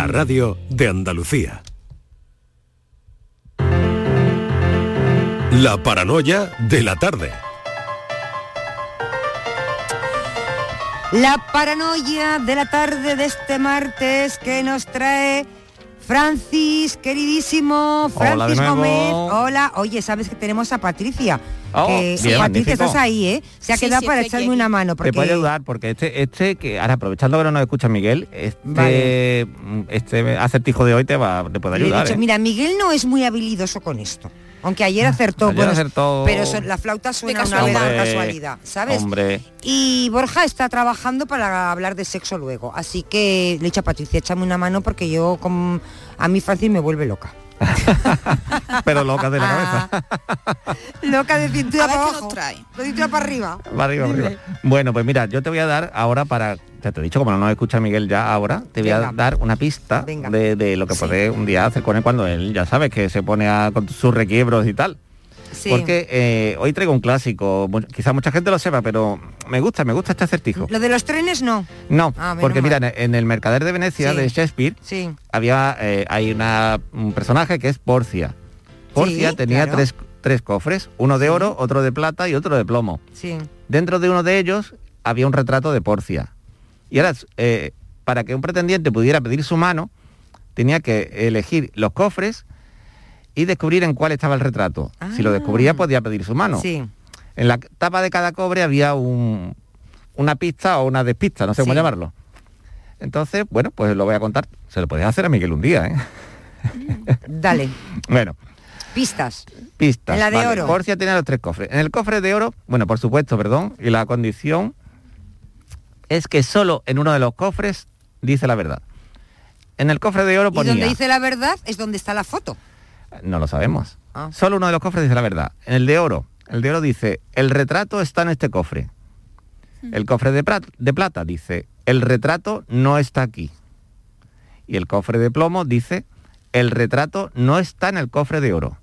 La radio de Andalucía. La paranoia de la tarde. La paranoia de la tarde de este martes que nos trae Francis, queridísimo, Hola Francis nuevo. Gómez. Hola, oye, sabes que tenemos a Patricia. Oh, bien, Patricia, estás ahí, ¿eh? Se ha Sí, quedado sí, para echarme aquí. una mano. Porque... Te puede ayudar porque este, este que ahora aprovechando que no nos escucha Miguel, este, Vale. este acertijo de hoy te va, te puede ayudar. dicho, ¿eh? Mira, Miguel no es muy habilidoso con esto. Aunque ayer acertó, Ayer bueno, acertó- pero son- la flauta suena una vez por casualidad. casualidad, ¿sabes? Hombre, Y Borja está trabajando para hablar de sexo luego. Así que le he dicho a Patricia, échame una mano porque yo con, a mí Francis me vuelve loca. pero loca de la cabeza. Ah, loca de cintura para abajo. trae. De cintura para arriba. Va arriba, arriba. Bueno, pues mira, yo te voy a dar ahora para, ya te he dicho, como no nos escucha Miguel ya ahora, te voy Venga. a dar una pista de, de lo que Sí. puede un día hacer con él cuando él, ya sabes, que se pone a, con sus requiebros y tal. Sí. Porque eh, hoy traigo un clásico, mu- quizá mucha gente lo sepa, pero me gusta, me gusta este acertijo. Lo de los trenes no. No, Ah, porque mira, en el Mercader de Venecia Sí. de Shakespeare Sí. había eh, hay una, un personaje que es Porcia. Porcia tenía claro. tres, tres cofres, uno de oro, otro de plata y otro de plomo. Sí. Dentro de uno de ellos había un retrato de Porcia. Y ahora, eh, para que un pretendiente pudiera pedir su mano, tenía que elegir los cofres y descubrir en cuál estaba el retrato. Si lo Ah. descubría, podía pedir su mano. Sí. En la tapa de cada cobre había un- una pista o una despista, no sé cómo llamarlo. Entonces, bueno, pues lo voy a contar. Se lo podéis hacer a Miguel un día, ¿eh? Dale. Bueno, Pistas. pistas. En la de Vale, oro. Porcia tenía los tres cofres. En el cofre de oro, bueno, por supuesto, perdón, y la condición es que solo en uno de los cofres dice la verdad. En el cofre de oro Y ponía... donde dice la verdad es donde está la foto. No lo sabemos. Ah. Solo uno de los cofres dice la verdad. En el de oro, el de oro dice, el retrato está en este cofre. El cofre de, de plata dice, el retrato no está aquí. Y el cofre de plomo dice, el retrato no está en el cofre de oro.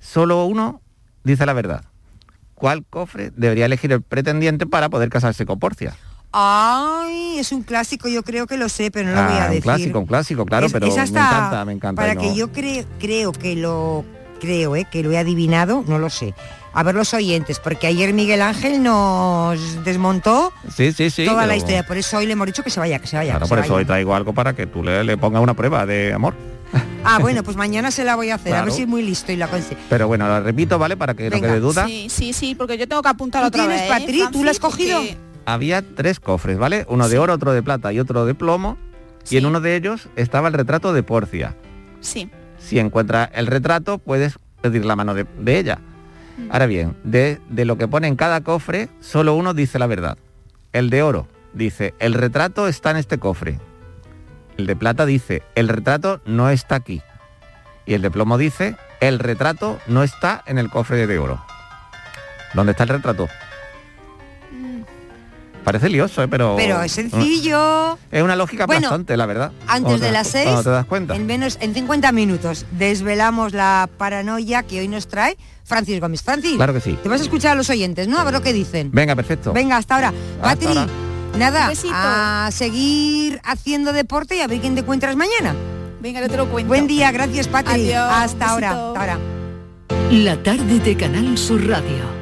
Solo uno dice la verdad. ¿Cuál cofre debería elegir el pretendiente para poder casarse con Porcia? Ay, es un clásico, yo creo que lo sé, pero no lo voy Ah, a decir. un clásico, un clásico, claro, Es- pero es me encanta, me encanta. Para que yo cre- creo que lo creo, eh, que lo he adivinado, no lo sé. A ver los oyentes, porque ayer Miguel Ángel nos desmontó Sí, sí, sí. toda la historia. Por eso hoy le hemos dicho que se vaya, que se vaya. Claro, que por se eso hoy traigo algo para que tú le, le pongas una prueba de amor. Ah, bueno, pues mañana se la voy a hacer, a ver si es muy listo y la consigue. Pero bueno, lo repito, ¿vale? Para que Venga, no quede duda. Sí, sí, sí, porque yo tengo que apuntar ¿Tú otra tienes, vez. ¿eh, Patri? ¿Tú lo has cogido? Porque- Había tres cofres, ¿vale? Uno de oro, otro de plata y otro de plomo. Y en uno de ellos estaba el retrato de Porcia. Sí. Si encuentras el retrato, puedes pedir la mano de, de ella. Ahora bien, de, de lo que pone en cada cofre, solo uno dice la verdad. El de oro dice, el retrato está en este cofre. El de plata dice, el retrato no está aquí. Y el de plomo dice, el retrato no está en el cofre de oro. ¿Dónde está el retrato? Parece lioso, ¿eh? pero... Pero es sencillo. Es una lógica Bueno, bastante, la verdad. Antes de las seis, te das cuenta. en menos en 50 minutos, desvelamos la paranoia que hoy nos trae Francis Gómez. Francis, Claro que sí. te vas a escuchar a los oyentes, ¿no? A ver lo que dicen. Venga, perfecto. Venga, hasta ahora. Patri, nada, a seguir haciendo deporte y a ver quién te encuentras mañana. Venga, yo te lo cuento. Buen día, gracias Patri. Adiós, hasta ahora, hasta ahora. La tarde de Canal Sur Radio.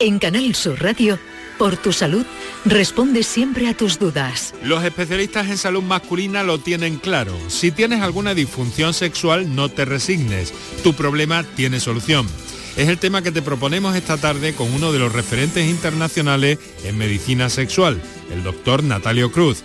En Canal Sur Radio, por tu salud, responde siempre a tus dudas. Los especialistas en salud masculina lo tienen claro. Si tienes alguna disfunción sexual, no te resignes. Tu problema tiene solución. es el tema que te proponemos esta tarde con uno de los referentes internacionales en medicina sexual, el doctor Natalio Cruz,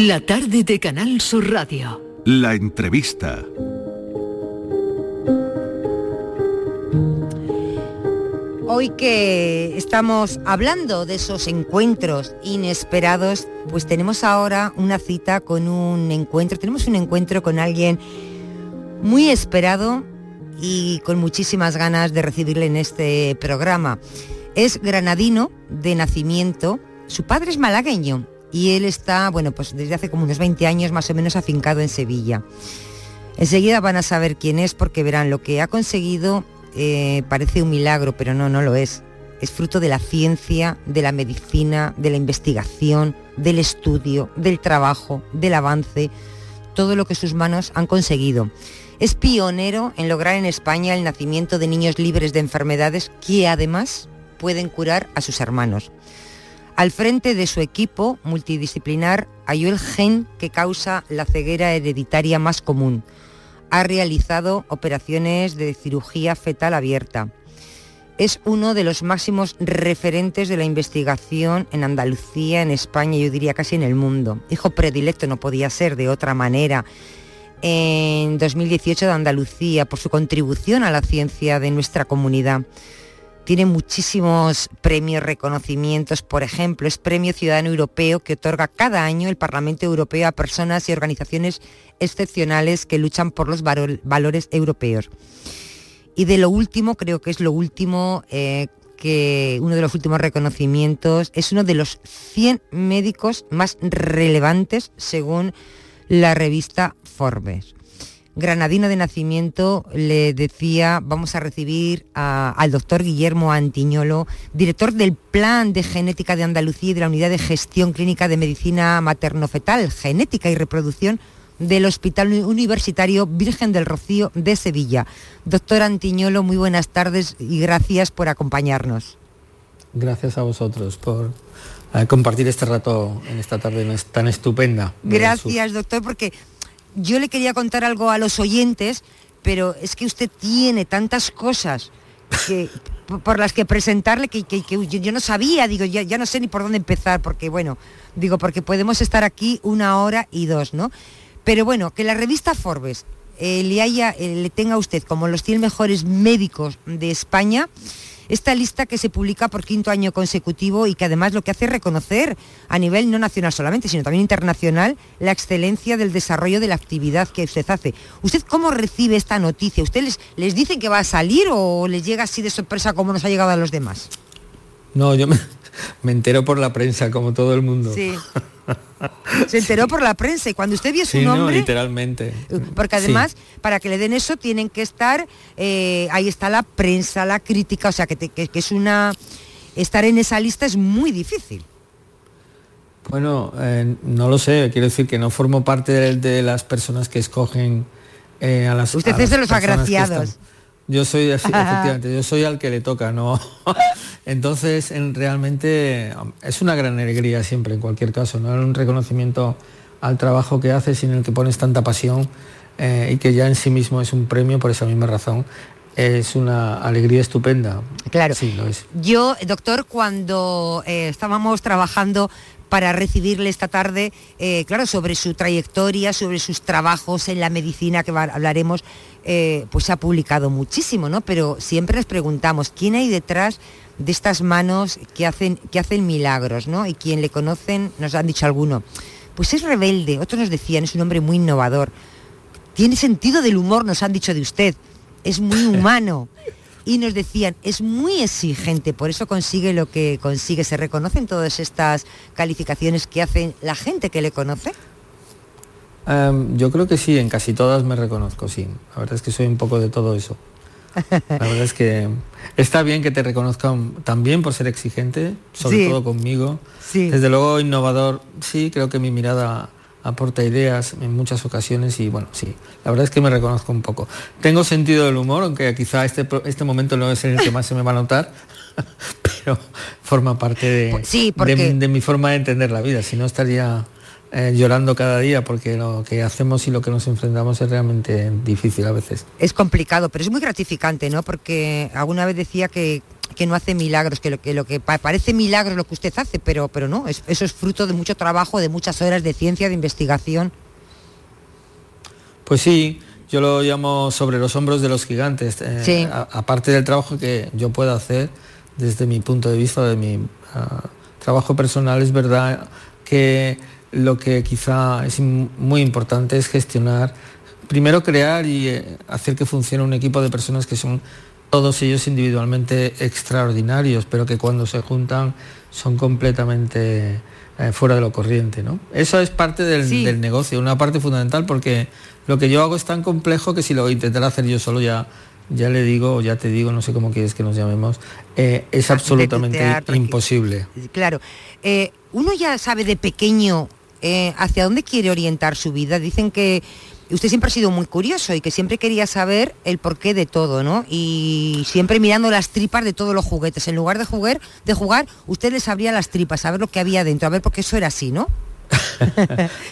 La tarde de Canal Sur Radio. La entrevista. Hoy que estamos hablando de esos encuentros inesperados, pues tenemos ahora una cita con un encuentro, tenemos un encuentro con alguien muy esperado y con muchísimas ganas de recibirle en este programa. Es granadino de nacimiento, su padre es malagueño y él está, bueno, pues desde hace como unos 20 años más o menos afincado en Sevilla. Enseguida van a saber quién es porque verán lo que ha conseguido eh, parece un milagro, pero no, no lo es. Es fruto de la ciencia, de la medicina, de la investigación, del estudio, del trabajo, del avance, todo lo que sus manos han conseguido. Es pionero en lograr en España el nacimiento de niños libres de enfermedades que además pueden curar a sus hermanos. Al frente de su equipo multidisciplinar halló el gen que causa la ceguera hereditaria más común. Ha realizado operaciones de cirugía fetal abierta. Es uno de los máximos referentes de la investigación en Andalucía, en España, yo diría casi en el mundo. Hijo predilecto no podía ser de otra manera en 2018 de Andalucía por su contribución a la ciencia de nuestra comunidad. Tiene muchísimos premios, reconocimientos, por ejemplo, es Premio Ciudadano Europeo que otorga cada año el Parlamento Europeo a personas y organizaciones excepcionales que luchan por los valores europeos. Y de lo último, creo que es lo último, eh, que uno de los últimos reconocimientos es uno de los 100 médicos más relevantes según la revista Forbes. Granadino de nacimiento le decía, vamos a recibir al doctor Guillermo Antiñolo, director del Plan de Genética de Andalucía y de la Unidad de Gestión Clínica de Medicina Materno-Fetal, Genética y Reproducción del Hospital Universitario Virgen del Rocío de Sevilla. Doctor Antiñolo, muy buenas tardes y gracias por acompañarnos. Gracias a vosotros por eh, compartir este rato en esta tarde tan estupenda. Gracias, doctor, porque yo le quería contar algo a los oyentes, pero es que usted tiene tantas cosas que, por las que presentarle que, yo, no sabía, digo, ya, ya, no sé ni por dónde empezar, porque bueno, digo, porque podemos estar aquí una hora y dos, ¿no? Pero bueno, que la revista Forbes eh, le, haya, eh, le tenga a usted como los 100 mejores médicos de España, esta lista que se publica por quinto año consecutivo y que además lo que hace es reconocer a nivel no nacional solamente, sino también internacional, la excelencia del desarrollo de la actividad que usted hace. ¿Usted cómo recibe esta noticia? ¿Usted les, les dice que va a salir o les llega así de sorpresa como nos ha llegado a los demás? No, yo me, me entero por la prensa, como todo el mundo. Sí. Se enteró por la prensa y cuando usted vio su nombre... literalmente. Porque además, para que le den eso, tienen que estar... Eh, ahí está la prensa, la crítica, o sea, que, es una... Estar en esa lista es muy difícil. Bueno, eh, no lo sé, quiero decir que no formo parte de, las personas que escogen eh, a las... Usted es de los agraciados. Yo soy efectivamente, yo soy al que le toca, ¿no? Entonces, en, realmente es una gran alegría siempre, en cualquier caso, ¿no? Un reconocimiento al trabajo que haces y en el que pones tanta pasión eh, y que ya en sí mismo es un premio por esa misma razón. Es una alegría estupenda. Claro. Sí, lo es. Yo, doctor, cuando eh, estábamos trabajando para recibirle esta tarde, eh, claro, sobre su trayectoria, sobre sus trabajos en la medicina, que hablaremos, eh, pues se ha publicado muchísimo, ¿no? Pero siempre nos preguntamos, ¿quién hay detrás de estas manos que hacen, que hacen milagros, ¿no? Y quien le conocen, nos han dicho alguno, pues es rebelde, otros nos decían, es un hombre muy innovador, tiene sentido del humor, nos han dicho de usted, es muy humano y nos decían, es muy exigente, por eso consigue lo que consigue. ¿Se reconocen todas estas calificaciones que hacen la gente que le conoce? Em, yo creo que sí, en casi todas me reconozco, sí. La verdad es que soy un poco de todo eso. La verdad es que está bien que te reconozcan también por ser exigente, sobre Sí. todo conmigo. Sí. Desde luego innovador, sí, creo que mi mirada aporta ideas en muchas ocasiones y bueno, sí, la verdad es que me reconozco un poco. Tengo sentido del humor, aunque quizá este, este momento no es el que más se me va a notar, pero forma parte de, Pues sí, porque- de mi forma de entender la vida, si no estaría eh, llorando cada día porque lo que hacemos y lo que nos enfrentamos es realmente difícil a veces. Es complicado, pero es muy gratificante, ¿no? Porque alguna vez decía que, que no hace milagros, que lo que, lo que pa- parece milagro es lo que usted hace, pero, pero no, es- eso es fruto de mucho trabajo, de muchas horas de ciencia, de investigación. Pues sí, yo lo llamo sobre los hombros de los gigantes. eh, Sí. a- aparte del trabajo que yo puedo hacer desde mi punto de vista, de mi ah, trabajo personal, es verdad que lo que quizá es muy importante es gestionar, primero crear y eh, hacer que funcione un equipo de personas que son todos ellos individualmente extraordinarios, pero que cuando se juntan son completamente eh, fuera de lo corriente. ¿no? Eso es parte del, Sí. del negocio, una parte fundamental porque lo que yo hago es tan complejo que si lo intentara hacer yo solo ya, ya le digo, ya te digo, no sé cómo quieres que nos llamemos, eh, es Ah, absolutamente imposible. Claro, eh, uno ya sabe de pequeño hacia dónde quiere orientar su vida. Dicen que usted siempre ha sido muy curioso y que siempre quería saber el porqué de todo, ¿no? Y siempre mirando las tripas de todos los juguetes. En lugar de jugar, de jugar, usted les abría las tripas, a ver lo que había dentro, a ver porque eso era así, ¿no?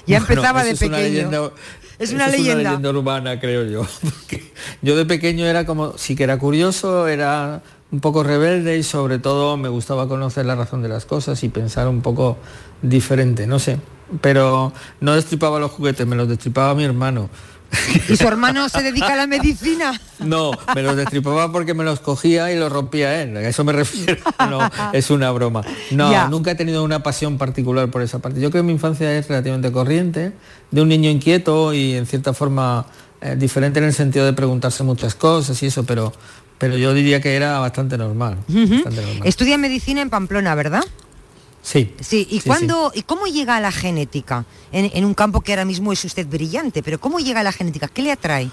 ya Bueno, empezaba de eso es una pequeño. leyenda- Es una leyenda. urbana, creo yo. porque yo de pequeño era como, sí que era curioso, era un poco rebelde y sobre todo me gustaba conocer la razón de las cosas y pensar un poco diferente, no sé. Pero no destripaba los juguetes, me los destripaba mi hermano. Y su hermano se dedica a la medicina. No, me los destripaba porque me los cogía y los rompía él. A eso me refiero. No, es una broma. No, Ya. nunca he tenido una pasión particular por esa parte. Yo creo que mi infancia es relativamente corriente, de un niño inquieto y en cierta forma eh, diferente en el sentido de preguntarse muchas cosas y eso, pero, pero yo diría que era bastante normal. bastante normal. Estudia medicina en Pamplona, ¿verdad? Sí. Sí, ¿y Sí, cuándo y cómo llega a la genética? En, en un campo que ahora mismo es usted brillante, pero ¿cómo llega a la genética? ¿Qué le atrae?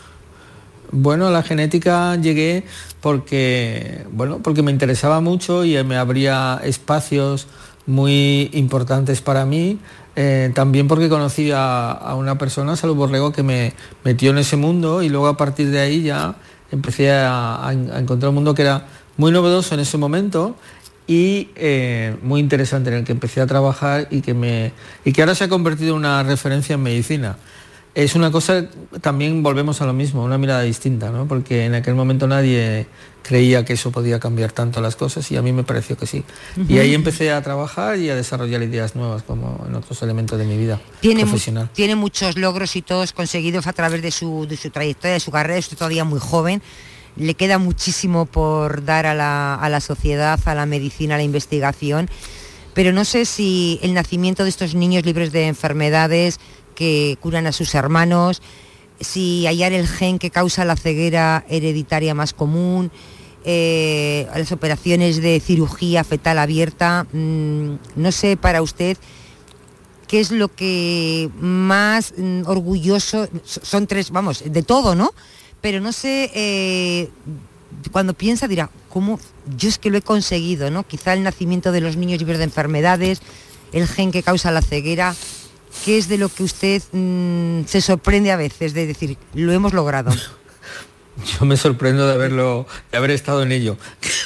Bueno, a la genética llegué porque, bueno, porque me interesaba mucho y me abría espacios muy importantes para mí. eh, también porque conocí a, a una persona, Salud Borrego, que me metió en ese mundo y luego a partir de ahí ya empecé a encontrar un mundo que era muy novedoso en ese momento y eh, muy interesante en el que empecé a trabajar y que, me, y que ahora se ha convertido en una referencia en medicina. Es una cosa, también volvemos a lo mismo, una mirada distinta, ¿no? porque en aquel momento nadie creía que eso podía cambiar tanto las cosas y a mí me pareció que sí. Y ahí empecé a trabajar y a desarrollar ideas nuevas como en otros elementos de mi vida Tiene, mu- profesional. tiene muchos logros y todos conseguidos a través de su, de su trayectoria, de su carrera, es todavía muy joven. Le queda muchísimo por dar a la, a la sociedad, a la medicina, a la investigación. Pero no sé si el nacimiento de estos niños libres de enfermedades que curan a sus hermanos, si hallar el gen que causa la ceguera hereditaria más común, eh, las operaciones de cirugía fetal abierta, mm, no sé para usted qué es lo que más mm, orgulloso, so- son tres, vamos, de todo, ¿no? Pero no sé, eh, cuando piensa dirá, ¿cómo? Yo es que lo he conseguido, ¿no? Quizá el nacimiento de los niños libres de enfermedades, el gen que causa la ceguera, ¿qué es de lo que usted mm, se sorprende a veces de decir, lo hemos logrado? Yo me sorprendo de haberlo, de haber estado en ello.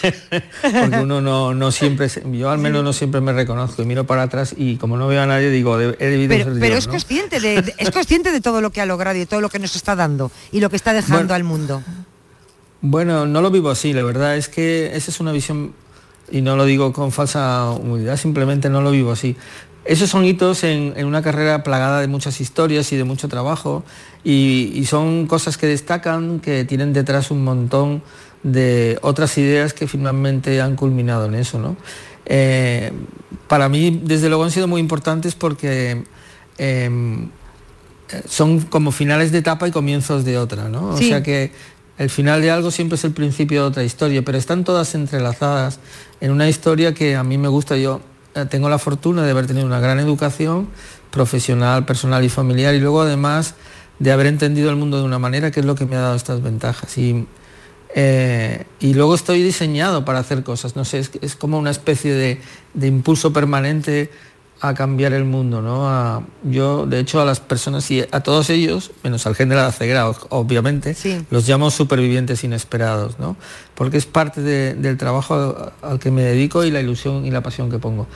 Porque uno no, no siempre, yo al menos no siempre me reconozco y miro para atrás y como no veo a nadie digo, he debido Pero, ser pero yo, es ¿no? consciente de, de- es consciente de todo lo que ha logrado y de todo lo que nos está dando y lo que está dejando Bueno. al mundo. Bueno, no lo vivo así, la verdad es que esa es una visión, y no lo digo con falsa humildad, simplemente no lo vivo así. Esos son hitos en, en una carrera plagada de muchas historias y de mucho trabajo, y, y son cosas que destacan, que tienen detrás un montón de otras ideas que finalmente han culminado en eso. ¿no? Eh, para mí, desde luego, han sido muy importantes porque... em, eh, son como finales de etapa y comienzos de otra, ¿no? O sea que el final de algo siempre es el principio de otra historia, pero están todas entrelazadas en una historia que a mí me gusta. Yo eh, tengo la fortuna de haber tenido una gran educación profesional, personal y familiar y luego además de haber entendido el mundo de una manera que es lo que me ha dado estas ventajas. Y, Eh, y luego estoy diseñado para hacer cosas, no sé, es, es como una especie de, de impulso permanente a cambiar el mundo, ¿no? A- yo, de hecho, a las personas y a todos ellos, menos al género de o- obviamente, los llamo supervivientes inesperados, ¿no? Porque es parte de- del trabajo al que me dedico y la ilusión y la pasión que pongo.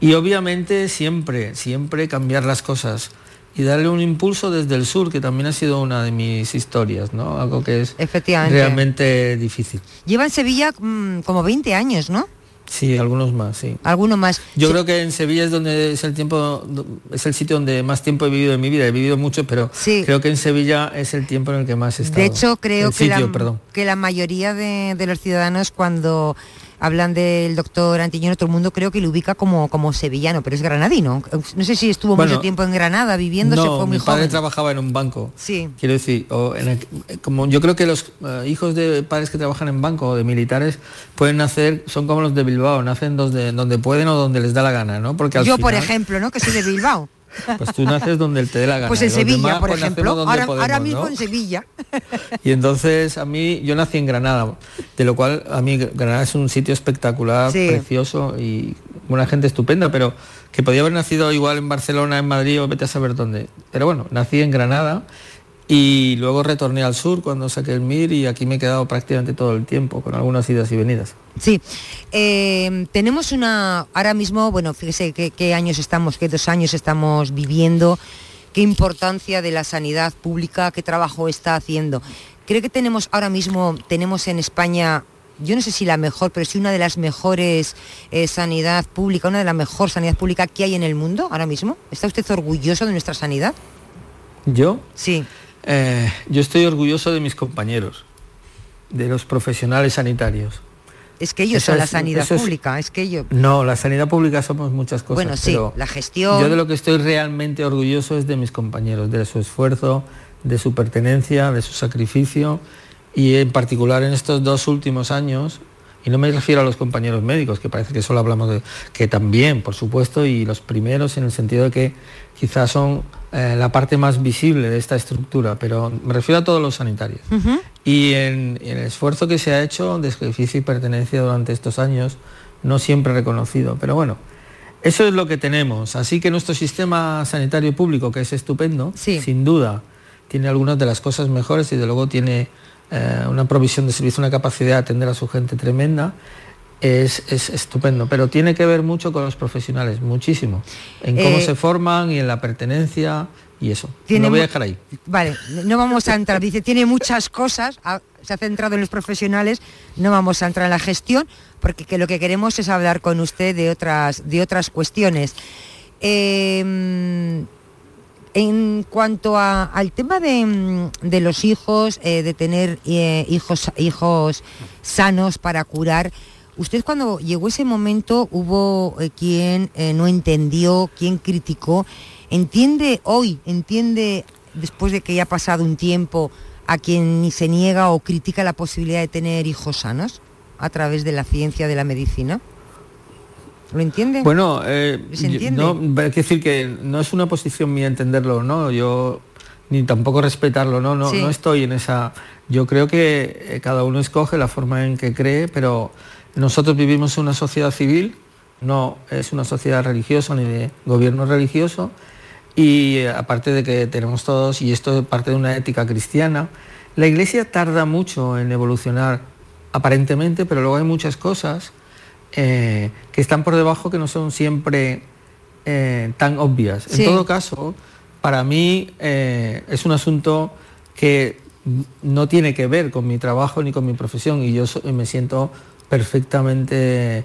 Y obviamente siempre, siempre cambiar las cosas y darle un impulso desde el sur, que también ha sido una de mis historias, ¿no? Algo que es Efectivamente. realmente difícil. Lleva en Sevilla mm, como 20 años, ¿no? Sí, algunos más, sí. Alguno más. Yo Sí. creo que en Sevilla es donde es el tiempo, es el sitio donde más tiempo he vivido en mi vida. He vivido mucho, pero creo que en Sevilla es el tiempo en el que más he estado. De hecho, creo que, sitio, la, que la mayoría de, de los ciudadanos cuando hablan del doctor Antiñón, todo el mundo creo que lo ubica como, como sevillano, pero es granadino. No sé si estuvo Bueno, mucho tiempo en Granada viviendo, se no, fue muy mi padre joven. trabajaba en un banco. Sí. Quiero decir, o en el- como yo creo que los eh, hijos de padres que trabajan en banco o de militares pueden nacer, son como los de Bilbao, nacen donde, donde pueden o donde les da la gana, ¿no? Porque al Yo, por ejemplo, ¿no? Que soy de Bilbao. Pues tú naces donde te dé la gana. Pues en Sevilla, demás, por pues, ejemplo. Ahora, podemos, ahora mismo ¿no? en Sevilla. Y entonces a mí, yo nací en Granada, de lo cual a mí Granada es un sitio espectacular, Sí. precioso y una gente estupenda, pero que podía haber nacido igual en Barcelona, en Madrid o vete a saber dónde. Pero bueno, nací en Granada y luego retorné al sur cuando saqué el MIR y aquí me he quedado prácticamente todo el tiempo, con algunas idas y venidas. Sí, Eh, tenemos una, ahora mismo, bueno, fíjese qué, qué años estamos, qué dos años estamos viviendo, qué importancia de la sanidad pública, qué trabajo está haciendo. Creo que tenemos ahora mismo, tenemos en España, yo no sé si la mejor, pero sí una de las mejores eh, sanidad pública, una de las mejor sanidad pública que hay en el mundo ahora mismo. ¿Está usted orgulloso de nuestra sanidad? ¿Yo? Sí. Eh, yo estoy orgulloso de mis compañeros, de los profesionales sanitarios. Es que ellos Eso son la sanidad es- pública, es que ellos... No, la sanidad pública somos muchas cosas. Bueno, sí, pero la gestión. Yo de lo que estoy realmente orgulloso es de mis compañeros, de su esfuerzo, de su pertenencia, de su sacrificio y en particular en estos dos últimos años, y no me refiero a los compañeros médicos, que parece que solo hablamos de, que también, por supuesto, y los primeros en el sentido de que quizás son eh, la parte más visible de esta estructura, pero me refiero a todos los sanitarios. Y en, en el esfuerzo que se ha hecho de sacrificio y pertenencia durante estos años, no siempre reconocido, pero bueno, eso es lo que tenemos. Así que nuestro sistema sanitario público, que es estupendo, sin duda, tiene algunas de las cosas mejores y de luego tiene eh, una provisión de servicio, una capacidad de atender a su gente tremenda. Es, es estupendo, pero tiene que ver mucho con los profesionales, muchísimo, en cómo Eh, se forman y en la pertenencia y eso. Tiene Lo voy a dejar ahí. Vale, no vamos a entrar, dice, tiene muchas cosas, se ha centrado en los profesionales, no vamos a entrar en la gestión, porque que lo que queremos es hablar con usted de otras, de otras cuestiones. Eh, en cuanto al tema de, mm, los hijos, eh, de tener eh, hijos, hijos sanos para curar, usted cuando llegó ese momento hubo eh, quien eh, no entendió, quien criticó, entiende hoy, entiende después de que ya ha pasado un tiempo a quien ni se niega o critica la posibilidad de tener hijos sanos a través de la ciencia de la medicina. ¿Lo entiende? Bueno, eh, ¿Se yo- entiende? no, hay que decir que no es una posición mía entenderlo, ¿no? Yo ni tampoco respetarlo, ¿no? No, Sí. no estoy en esa. Yo creo que eh, cada uno escoge la forma en que cree, pero nosotros vivimos en una sociedad civil, no es una sociedad religiosa ni de gobierno religioso, y eh, aparte de que tenemos todos, y esto es parte de una ética cristiana, la iglesia tarda mucho en evolucionar aparentemente, pero luego hay muchas cosas eh, que están por debajo que no son siempre eh, tan obvias. Sí. En todo caso, para mí eh, es un asunto que no tiene que ver con mi trabajo ni con mi profesión y yo me siento perfectamente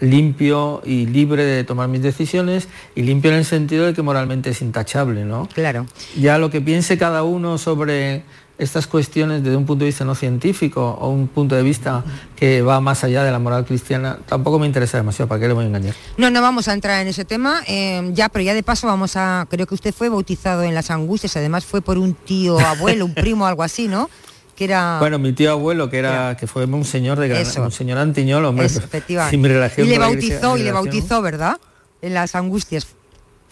limpio y libre de tomar mis decisiones y limpio en el sentido de que moralmente es intachable, ¿no? Claro. Ya lo que piense cada uno sobre estas cuestiones desde un punto de vista no científico o un punto de vista que va más allá de la moral cristiana, tampoco me interesa demasiado, ¿para qué le voy a engañar? No, no vamos a entrar en ese tema, eh, ya, pero ya de paso vamos a, creo que usted fue bautizado en las angustias, además fue por un tío, abuelo, un primo, algo así, ¿no? Que era... Bueno, mi tío abuelo, que era que fue un señor de Granada, un señor Antiñol, hombre, Eso, efectivamente. sin mi relación y le bautizó, iglesia- y le bautizó, ¿verdad? En las angustias.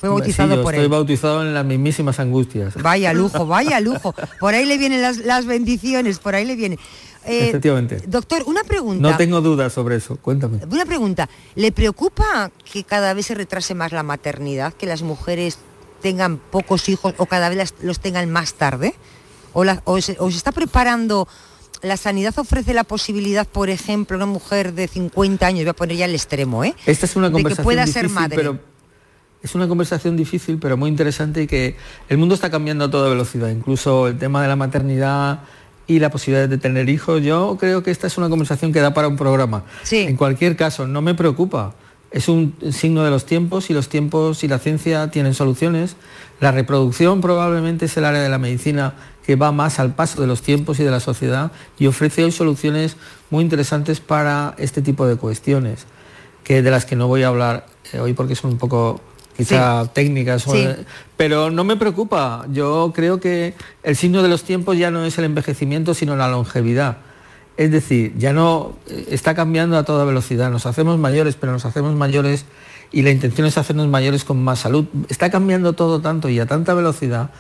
Fue bautizado Sí, yo por estoy él. bautizado en las mismísimas angustias. Vaya lujo, vaya lujo. Por ahí le vienen las, las bendiciones, por ahí le vienen. Eh, Efectivamente. Doctor, una pregunta. No tengo dudas sobre eso. Cuéntame. Una pregunta. ¿Le preocupa que cada vez se retrase más la maternidad, que las mujeres tengan pocos hijos o cada vez los tengan más tarde? ¿O, la- o se, o se está preparando, la sanidad ofrece la posibilidad, por ejemplo, una mujer de 50 años, voy a poner ya el extremo, ¿eh? Esta es una de que conversación pueda ser madre. pero es una conversación difícil, pero muy interesante y que el mundo está cambiando a toda velocidad. Incluso el tema de la maternidad y la posibilidad de tener hijos. Yo creo que esta es una conversación que da para un programa. En cualquier caso, no me preocupa. Es un signo de los tiempos y los tiempos y la ciencia tienen soluciones. La reproducción probablemente es el área de la medicina que va más al paso de los tiempos y de la sociedad y ofrece hoy soluciones muy interesantes para este tipo de cuestiones, que de las que no voy a hablar eh, hoy porque son un poco quizá técnicas, o- Sí. pero no me preocupa. Yo creo que el signo de los tiempos ya no es el envejecimiento, sino la longevidad. Es decir, ya no eh, está cambiando a toda velocidad. Nos hacemos mayores, pero nos hacemos mayores y la intención es hacernos mayores con más salud. Está cambiando todo tanto y a tanta velocidad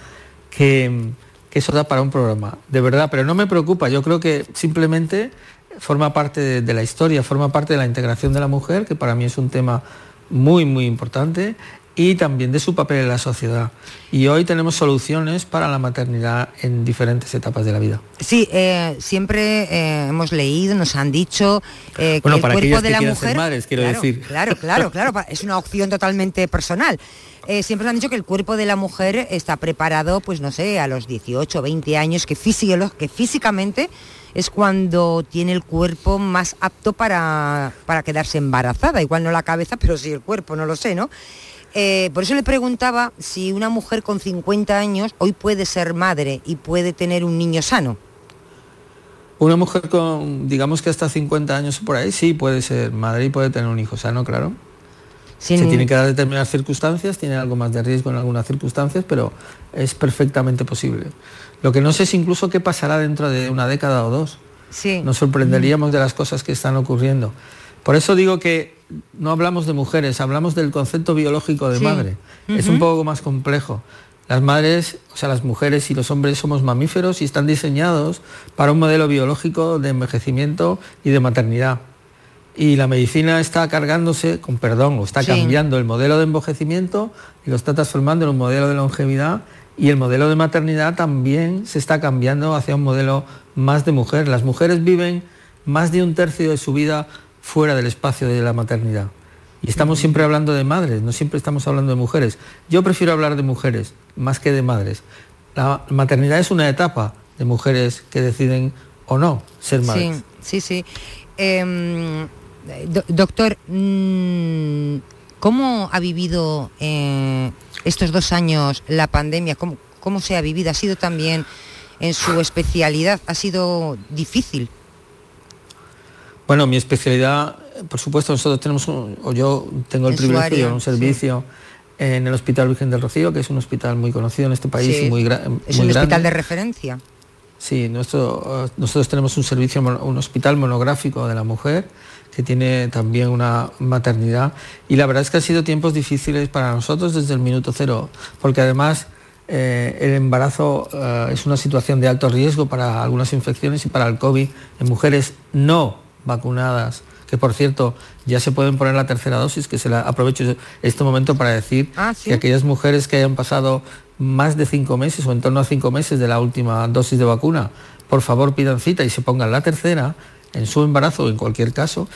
que, que eso da para un programa, de verdad, pero no me preocupa. Yo creo que simplemente forma parte de, de la historia, forma parte de la integración de la mujer, que para mí es un tema muy, muy importante, y también de su papel en la sociedad. Y hoy tenemos soluciones para la maternidad en diferentes etapas de la vida. Sí, eh, siempre eh, hemos leído, nos han dicho eh, Bueno, que el para cuerpo aquellas de la mujer. ser madres, quiero claro, decir. Claro, claro, Es una opción totalmente personal. Eh, siempre nos han dicho que el cuerpo de la mujer está preparado, pues no sé, a los 18, 20 años, que, fisiolo- que físicamente es cuando tiene el cuerpo más apto para, para quedarse embarazada. Igual no la cabeza, pero sí el cuerpo, no lo sé, ¿no? Eh, por eso le preguntaba si una mujer con 50 años hoy puede ser madre y puede tener un niño sano. Una mujer con, digamos que hasta 50 años por ahí, sí puede ser madre y puede tener un hijo sano, claro. Sin- Se tienen que dar determinadas circunstancias, tiene algo más de riesgo en algunas circunstancias, pero es perfectamente posible. Lo que no sé es incluso qué pasará dentro de una década o dos. Sí. Nos sorprenderíamos de las cosas que están ocurriendo. Por eso digo que no hablamos de mujeres, hablamos del concepto biológico de Sí. madre. Es un poco más complejo. Las madres, o sea, las mujeres y los hombres somos mamíferos y están diseñados para un modelo biológico de envejecimiento y de maternidad. Y la medicina está cargándose, con perdón, o está Sí. cambiando el modelo de envejecimiento y lo está transformando en un modelo de longevidad y el modelo de maternidad también se está cambiando hacia un modelo más de mujer. Las mujeres viven más de un tercio de su vida fuera del espacio de la maternidad. Y estamos siempre hablando de madres, no siempre estamos hablando de mujeres. Yo prefiero hablar de mujeres más que de madres. La maternidad es una etapa de mujeres que deciden o no ser madres. Sí, sí, sí. Em, do- doctor, mm, ¿cómo ha vivido eh, estos dos años la pandemia? ¿Cómo, ¿Cómo se ha vivido? ¿Ha sido también en su especialidad? ¿Ha sido difícil? Bueno, mi especialidad, por supuesto, nosotros tenemos, un- o yo tengo el privilegio de un sí. servicio en el Hospital Virgen del Rocío, que es un hospital muy conocido en este país Sí, y muy, gra- es muy un hospital de referencia. Sí, nuestro, nosotros tenemos un servicio, un hospital monográfico de la mujer que tiene también una maternidad y la verdad es que han sido tiempos difíciles para nosotros desde el minuto cero, porque además eh, el embarazo eh, es una situación de alto riesgo para algunas infecciones y para el COVID en mujeres no vacunadas, que por cierto ya se pueden poner la tercera dosis, que se la aprovecho este momento para decir Ah, ¿sí? que aquellas mujeres que hayan pasado más de cinco meses o en torno a cinco meses de la última dosis de vacuna, por favor pidan cita y se pongan la tercera en su embarazo o en cualquier caso.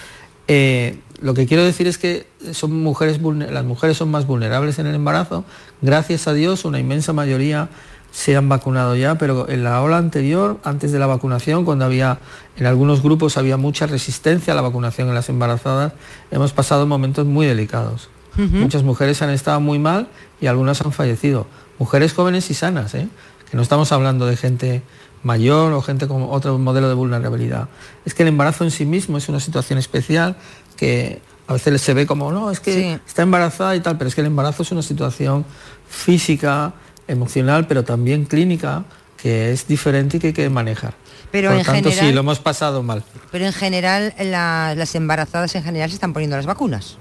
Eh, lo que quiero decir es que son mujeres, las mujeres son más vulnerables en el embarazo. Gracias a Dios, una inmensa mayoría se han vacunado ya, pero en la ola anterior, antes de la vacunación, cuando había en algunos grupos había mucha resistencia a la vacunación en las embarazadas, hemos pasado momentos muy delicados. Muchas mujeres han estado muy mal y algunas han fallecido. Mujeres jóvenes y sanas, ¿eh? que no estamos hablando de gente mayor o gente con otro modelo de vulnerabilidad. Es que el embarazo en sí mismo es una situación especial que a veces se ve como, no, es que Sí. está embarazada y tal, pero es que el embarazo es una situación física, emocional, pero también clínica, que es diferente y que hay que manejar. Pero Por en tanto, general- sí, lo hemos pasado mal. Pero en general, la- las embarazadas en general se están poniendo las vacunas.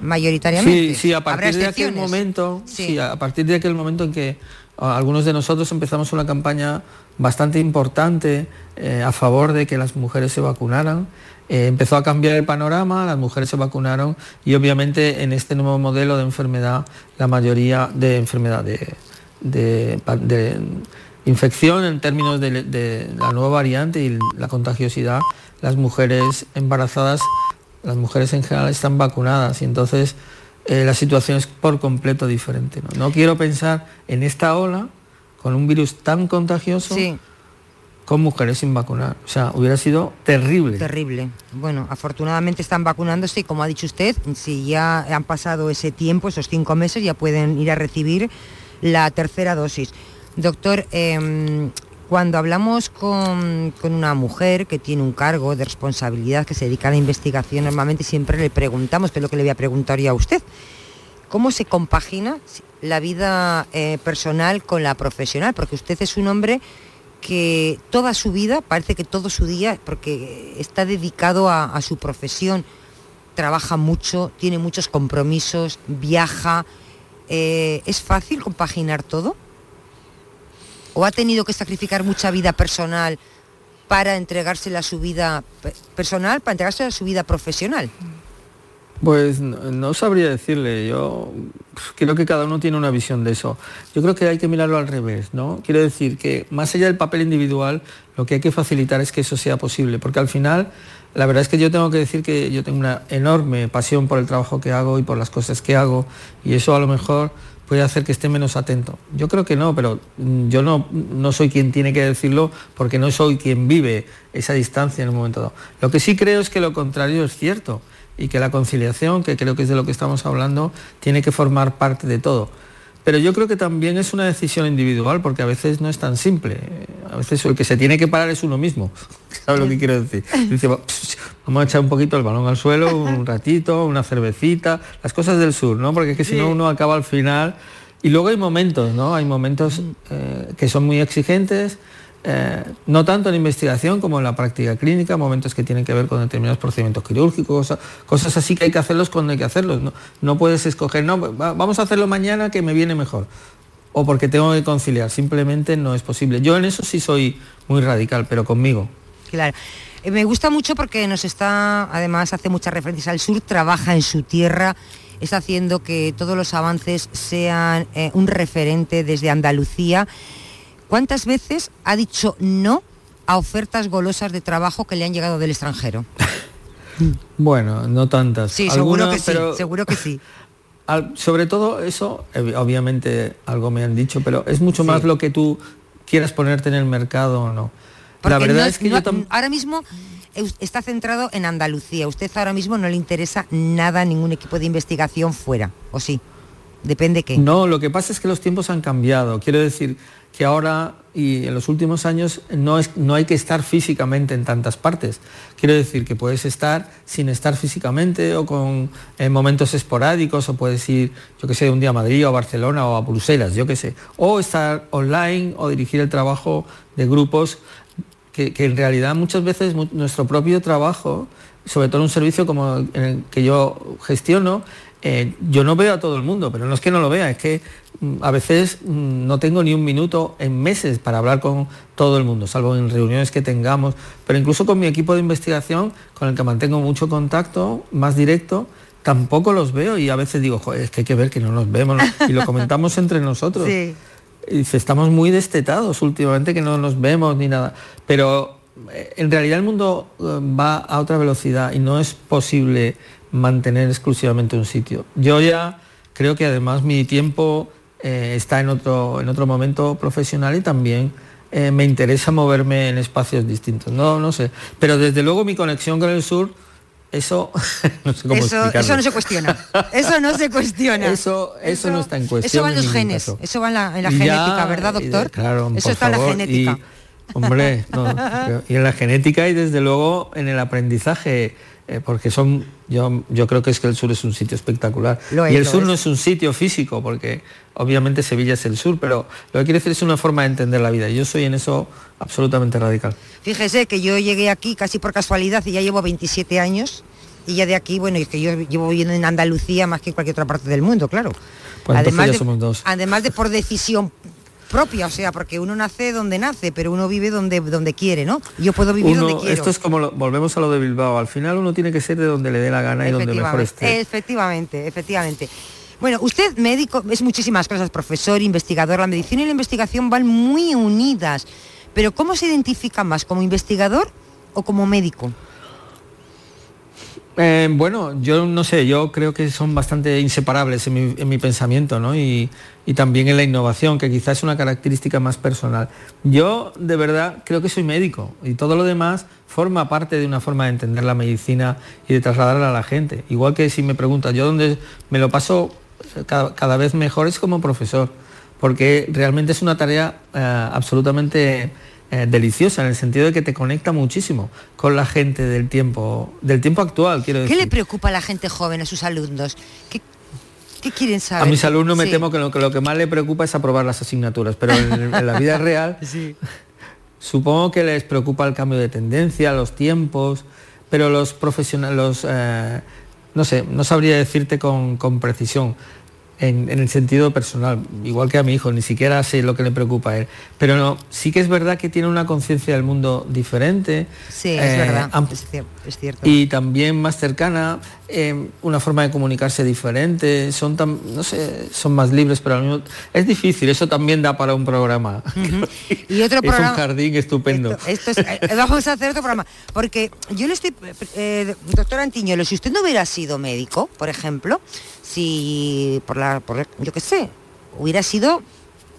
mayoritariamente. Sí, sí, a partir de aquel momento, Sí. sí, a partir de aquel momento en que algunos de nosotros empezamos una campaña bastante importante eh, a favor de que las mujeres se vacunaran. eh, empezó a cambiar el panorama, las mujeres se vacunaron y obviamente en este nuevo modelo de enfermedad, la mayoría de enfermedad de, de- de infección en términos de, de la nueva variante y la contagiosidad, las mujeres embarazadas, las mujeres en general están vacunadas y entonces eh, la situación es por completo diferente. ¿no? No quiero pensar en esta ola con un virus tan contagioso con mujeres sin vacunar. O sea, hubiera sido terrible. Terrible. Bueno, afortunadamente están vacunándose y como ha dicho usted, si ya han pasado ese tiempo, esos cinco meses, ya pueden ir a recibir la tercera dosis. Doctor, em, cuando hablamos con, con una mujer que tiene un cargo de responsabilidad, que se dedica a la investigación, normalmente siempre le preguntamos, es lo que le voy a preguntar yo a usted, ¿cómo se compagina la vida eh, personal con la profesional? Porque usted es un hombre que toda su vida, parece que todo su día, porque está dedicado a su profesión, trabaja mucho, tiene muchos compromisos, viaja. Eh, ¿Es fácil compaginar todo? ¿O ha tenido que sacrificar mucha vida personal para entregársela a su vida pe- personal, para entregársela a su vida profesional? Pues no, no sabría decirle, yo creo que cada uno tiene una visión de eso. Yo creo que hay que mirarlo al revés, ¿no? Quiero decir que más allá del papel individual, lo que hay que facilitar es que eso sea posible, porque al final, la verdad es que yo tengo que decir que yo tengo una enorme pasión por el trabajo que hago y por las cosas que hago, y eso a lo mejor puede hacer que esté menos atento. Yo creo que no, pero mm, yo no, no soy quien tiene que decirlo porque no soy quien vive esa distancia en un momento dado. Lo que sí creo es que lo contrario es cierto y que la conciliación, que creo que es de lo que estamos hablando, tiene que formar parte de todo. Pero yo creo que también es una decisión individual porque a veces no es tan simple. A veces el que se tiene que parar es uno mismo. ¿Sabes lo que quiero decir? Dice, "Va, pss, vamos a echar un poquito el balón al suelo, un ratito, una cervecita, las cosas del sur, ¿no? Porque es que si no uno acaba al final. Y luego hay momentos, ¿no? Hay momentos eh, que son muy exigentes, eh, no tanto en investigación como en la práctica clínica, momentos que tienen que ver con determinados procedimientos quirúrgicos, cosas, así que hay que hacerlos cuando hay que hacerlos. No, no puedes escoger, no, va- vamos a hacerlo mañana que me viene mejor. O porque tengo que conciliar, simplemente no es posible. Yo en eso sí soy muy radical, pero conmigo. Claro. Eh, Me gusta mucho porque nos está, además hace muchas referencias al sur, trabaja en su tierra, está haciendo que todos los avances sean eh, un referente desde Andalucía. ¿Cuántas veces ha dicho no a ofertas golosas de trabajo que le han llegado del extranjero? Bueno, no tantas. Sí, seguro que sí, pero- seguro que sí. Al- sobre todo eso, obviamente algo me han dicho, pero es mucho más lo que tú quieras ponerte en el mercado o no. la verdad no- es que no- yo ahora mismo está centrado en Andalucía. Usted ahora mismo no le interesa nada ningún equipo de investigación fuera, ¿o sí? Depende qué. No, lo que pasa es que los tiempos han cambiado. Quiero decir que ahora y en los últimos años no, es, no hay que estar físicamente en tantas partes. Quiero decir que puedes estar sin estar físicamente o con eh, momentos esporádicos o puedes ir, yo que sé, un día a Madrid o a Barcelona o a Bruselas, yo que sé. O estar online o dirigir el trabajo de grupos que, en realidad muchas veces nuestro propio trabajo, sobre todo en un servicio como en el que yo gestiono, eh, yo no veo a todo el mundo, pero no es que no lo vea, es que a veces mm, no tengo ni un minuto en meses para hablar con todo el mundo, salvo en reuniones que tengamos, pero incluso con mi equipo de investigación, con el que mantengo mucho contacto, más directo, tampoco los veo y a veces digo, "Joder, es que hay que ver que no nos vemos ¿no?". y lo comentamos entre nosotros. Sí. Y dice, estamos muy destetados últimamente que no nos vemos ni nada. Pero eh, en realidad el mundo eh, va a otra velocidad y no es posible mantener exclusivamente un sitio. Yo ya creo que además mi tiempo eh, está en otro, en otro momento profesional y también eh, me interesa moverme en espacios distintos. No, no sé. Pero desde luego mi conexión con el sur, eso no sé cómo Eso, eso no se cuestiona. Eso no se cuestiona. Eso, eso, no está en cuestión. Eso va en los genes. caso. Eso va en la, en la ya, genética, ¿verdad, de- doctor? claro, eso está en la genética. y, hombre, no, y en la genética y desde luego en el aprendizaje, eh, porque son, yo, yo creo que es que el sur es un sitio espectacular. Lo es, y el sur es. no es un sitio físico, porque obviamente Sevilla es el sur, pero lo que quiere decir es una forma de entender la vida. y Yo soy en eso absolutamente radical. Fíjese que yo llegué aquí casi por casualidad y ya llevo 27 años Y ya de aquí, bueno, es que yo llevo viviendo en Andalucía más que en cualquier otra parte del mundo, claro. Pues además, ya somos dos. además de por decisión propia, o sea, porque uno nace donde nace, pero uno vive donde donde quiere, ¿no? Yo puedo vivir Uno- donde quiero. esto es como lo- volvemos a lo de Bilbao. Al final uno tiene que ser de donde le dé la gana y donde mejor esté. Efectivamente, efectivamente. Bueno, usted médico es muchísimas cosas, profesor, investigador. La medicina y la investigación van muy unidas. Pero ¿cómo se identifica más? ¿Como investigador o como médico? Eh, bueno, yo no sé, yo creo que son bastante inseparables en mi, en mi pensamiento, ¿no? Y, también en la innovación, que quizás es una característica más personal. Yo de verdad creo que soy médico y todo lo demás forma parte de una forma de entender la medicina y de trasladarla a la gente. Igual que si me preguntas, yo donde me lo paso cada, cada vez mejor es como profesor, porque realmente es una tarea eh, absolutamente eh, deliciosa en el sentido de que te conecta muchísimo con la gente del tiempo, del tiempo actual, quiero ¿Qué decir. le preocupa a la gente joven, a sus alumnos? ¿Qué, qué quieren A saber? mis alumnos me temo que lo, que lo que más le preocupa es aprobar las asignaturas, pero en, en la vida real supongo que les preocupa el cambio de tendencia, los tiempos, pero los profesionales, los, eh, no sé, no sabría decirte con, con precisión. En, en el sentido personal, igual que a mi hijo, ni siquiera sé lo que le preocupa a él. Pero no, sí que es verdad que tiene una conciencia del mundo diferente. Sí, es eh, verdad, es, cier- es cierto. y también más cercana, eh, una forma de comunicarse diferente, son tan, no sé, son más libres, pero al mismo es difícil, eso también da para un programa. Y otro es programa... un jardín estupendo. Esto es- eh, vamos a hacer otro programa. Porque yo le estoy, eh, doctor Antiñuelo, si usted no hubiera sido médico, por ejemplo, si por la, por yo qué sé, hubiera sido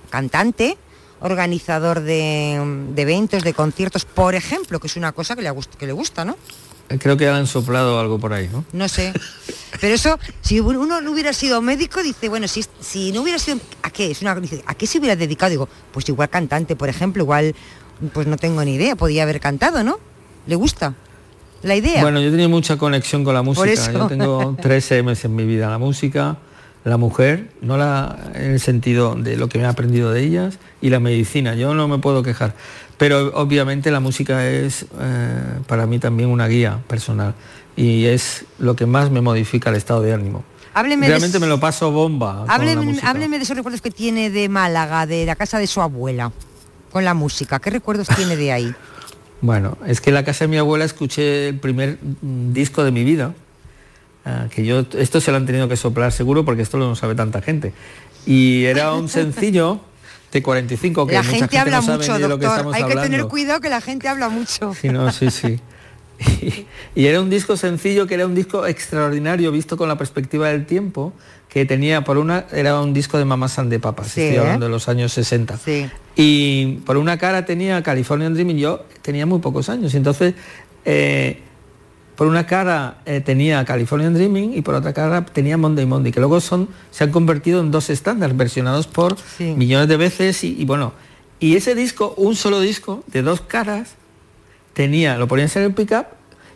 cantante, organizador de, de eventos, de conciertos, por ejemplo, que es una cosa que le, gust- que le gusta, ¿no? Creo que han soplado algo por ahí, ¿no? No sé. Pero eso, si uno no hubiera sido médico, dice, bueno, si, si no hubiera sido, ¿a qué? Es una, dice, ¿A qué se hubiera dedicado? Digo, pues igual cantante, por ejemplo, igual, pues no tengo ni idea, podía haber cantado, ¿no? ¿Le gusta la idea? Bueno, yo tenía mucha conexión con la música. Yo tengo tres M's en mi vida. La música, la mujer, no la en el sentido de lo que me he aprendido de ellas, y la medicina. Yo no me puedo quejar. Pero obviamente la música es eh, para mí también una guía personal. Y es lo que más me modifica el estado de ánimo. Hábleme de Realmente s- me lo paso bomba. hábleme, hábleme de esos recuerdos que tiene de Málaga, de la casa de su abuela, con la música. ¿Qué recuerdos tiene de ahí? Bueno, es que en la casa de mi abuela escuché el primer mm, disco de mi vida, ah, que yo, esto se lo han tenido que soplar seguro porque esto no sabe tanta gente. Y era un sencillo de 45 que la mucha gente, gente habla no sabe mucho, de lo que doctor. estamos Hay que tener cuidado que la gente habla mucho. Sí, no, sí, sí. Y, y era un disco sencillo que era un disco extraordinario visto con la perspectiva del tiempo, que tenía por una, era un disco de Mamá San de Papas, Sí, estoy hablando de los años 60. Sí. Y por una cara tenía Californian Dreaming, yo tenía muy pocos años, entonces eh, por una cara eh, tenía Californian Dreaming y por otra cara tenía Monday Monday, que luego son, se han convertido en dos estándares versionados por Sí. millones de veces y, y bueno, y ese disco, un solo disco de dos caras, tenía, lo ponías en el pickup,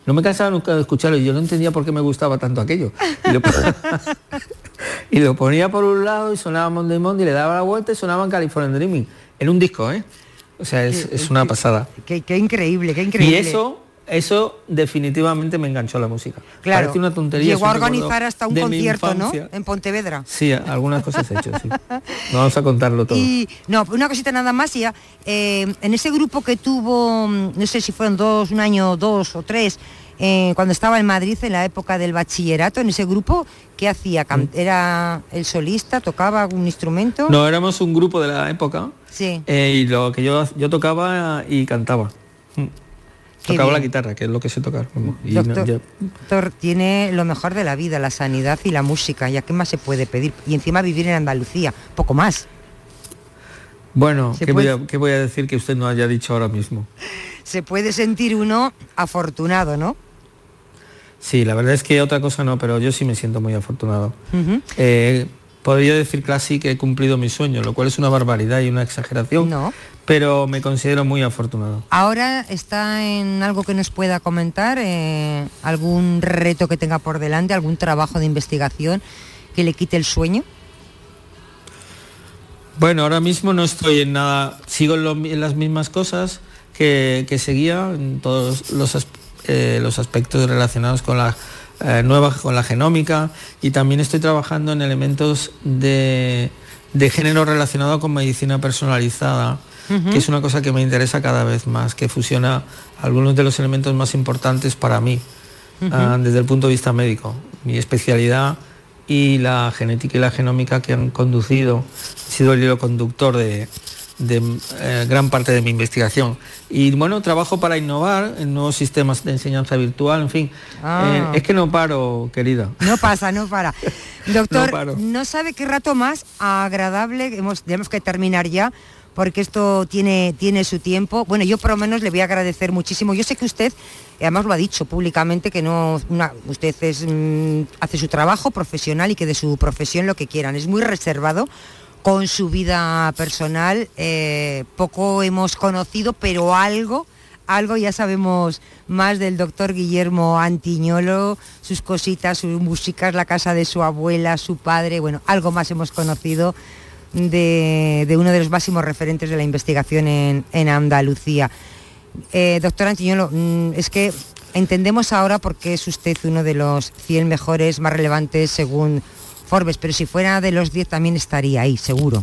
no me cansaba nunca de escucharlo y yo no entendía por qué me gustaba tanto aquello. Y lo, y lo ponía por un lado y sonaba Monday Monday, le daba la vuelta y sonaban California Dreaming. En un disco, ¿eh? O sea, es, es una pasada. Qué, qué increíble, qué Y increíble. eso, eso definitivamente me enganchó a la música. Claro. Parece una tontería. Llegó a organizar hasta un concierto, ¿no? En Pontevedra. Sí, algunas cosas he hecho, sí. No vamos a contarlo todo. Y no, una cosita nada más y ya. eh, en ese grupo que tuvo, mm, no sé si fueron dos, un año, dos o tres, eh, cuando estaba en Madrid en la época del bachillerato, en ese grupo, ¿qué hacía? ¿Era el solista? ¿Tocaba algún instrumento? No, éramos un grupo de la época Sí. eh, y lo que yo, yo tocaba y cantaba. Qué Tocaba la guitarra, que es lo que sé tocar. y no- Doctor, yo- doctor, tiene lo mejor de la vida, la sanidad y la música. ¿Ya qué más se puede pedir? Y encima vivir en Andalucía, poco más. bueno, ¿qué voy, puede- a, qué voy a decir que usted no haya dicho ahora mismo? Se puede sentir uno afortunado, ¿no? Sí, la verdad es que otra cosa no, pero yo sí me siento muy afortunado. Eh, podría decir casi que he cumplido mi sueño, lo cual es una barbaridad y una exageración, No. pero me considero muy afortunado. Ahora está en algo que nos pueda comentar, eh, algún reto que tenga por delante, algún trabajo de investigación que le quite el sueño. Bueno, ahora mismo no estoy en nada, sigo en, lo- en las mismas cosas que, que seguía, en todos los, as- eh, los aspectos relacionados con la eh, nuevas con la genómica y también estoy trabajando en elementos de, de género relacionado con medicina personalizada, que es una cosa que me interesa cada vez más, que fusiona algunos de los elementos más importantes para mí ah, desde el punto de vista médico. Mi especialidad y la genética y la genómica que han conducido, ha sido el hilo conductor de, de eh, gran parte de mi investigación. Y bueno, trabajo para innovar en nuevos sistemas de enseñanza virtual, en fin. Ah. Eh, es que no paro, querida. No pasa, no para. Doctor, No sabe qué rato más agradable, hemos, tenemos que terminar ya, porque esto tiene, tiene su tiempo. Bueno, yo por lo menos le voy a agradecer muchísimo. Yo sé que usted, además lo ha dicho públicamente, que no una- usted es, mm, hace su trabajo profesional y que de su profesión lo que quieran. Es muy reservado con su vida personal. eh, poco hemos conocido, pero algo algo ya sabemos más del doctor Guillermo Antiñolo, sus cositas, sus músicas, la casa de su abuela, su padre, bueno, algo más hemos conocido de, de uno de los máximos referentes de la investigación en, en Andalucía. Eh, doctor Antiñolo, mm, es que entendemos ahora por qué es usted uno de los 100 mejores más relevantes según Forbes, pero si fuera de los 10 también estaría ahí, seguro.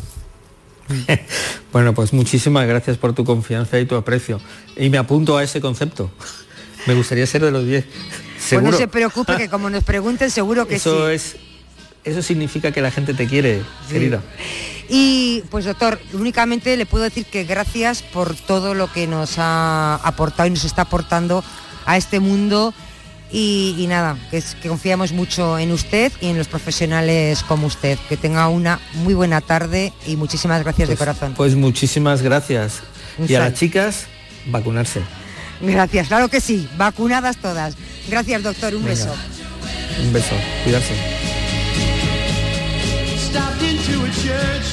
Bueno, pues muchísimas gracias por tu confianza y tu aprecio. Y me apunto a ese concepto. Me gustaría ser de los 10. Pues no se preocupe que como nos pregunten seguro que eso sí. es eso significa que la gente te quiere, querida. Y pues doctor, únicamente le puedo decir que gracias por todo lo que nos ha aportado y nos está aportando a este mundo y, y nada, que, es, que confiamos mucho en usted y en los profesionales como usted. Que tenga una muy buena tarde y muchísimas gracias de corazón. Pues muchísimas gracias. Un Y a las chicas, vacunarse. Gracias, claro que sí, vacunadas todas. Gracias doctor, un Venga. beso. Un beso. Cuidarse. stopped into a church.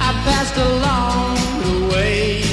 I passed along the way.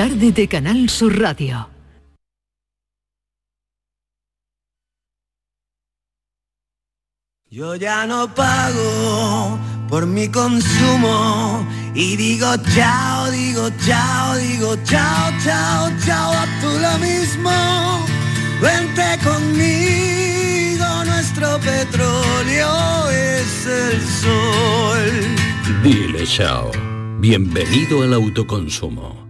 Tarde de Canal Sur Radio. Yo ya no pago por mi consumo y digo chao, digo chao, digo chao, chao, chao, a tú lo mismo. Vente conmigo, nuestro petróleo es el sol. Dile chao. Bienvenido al autoconsumo.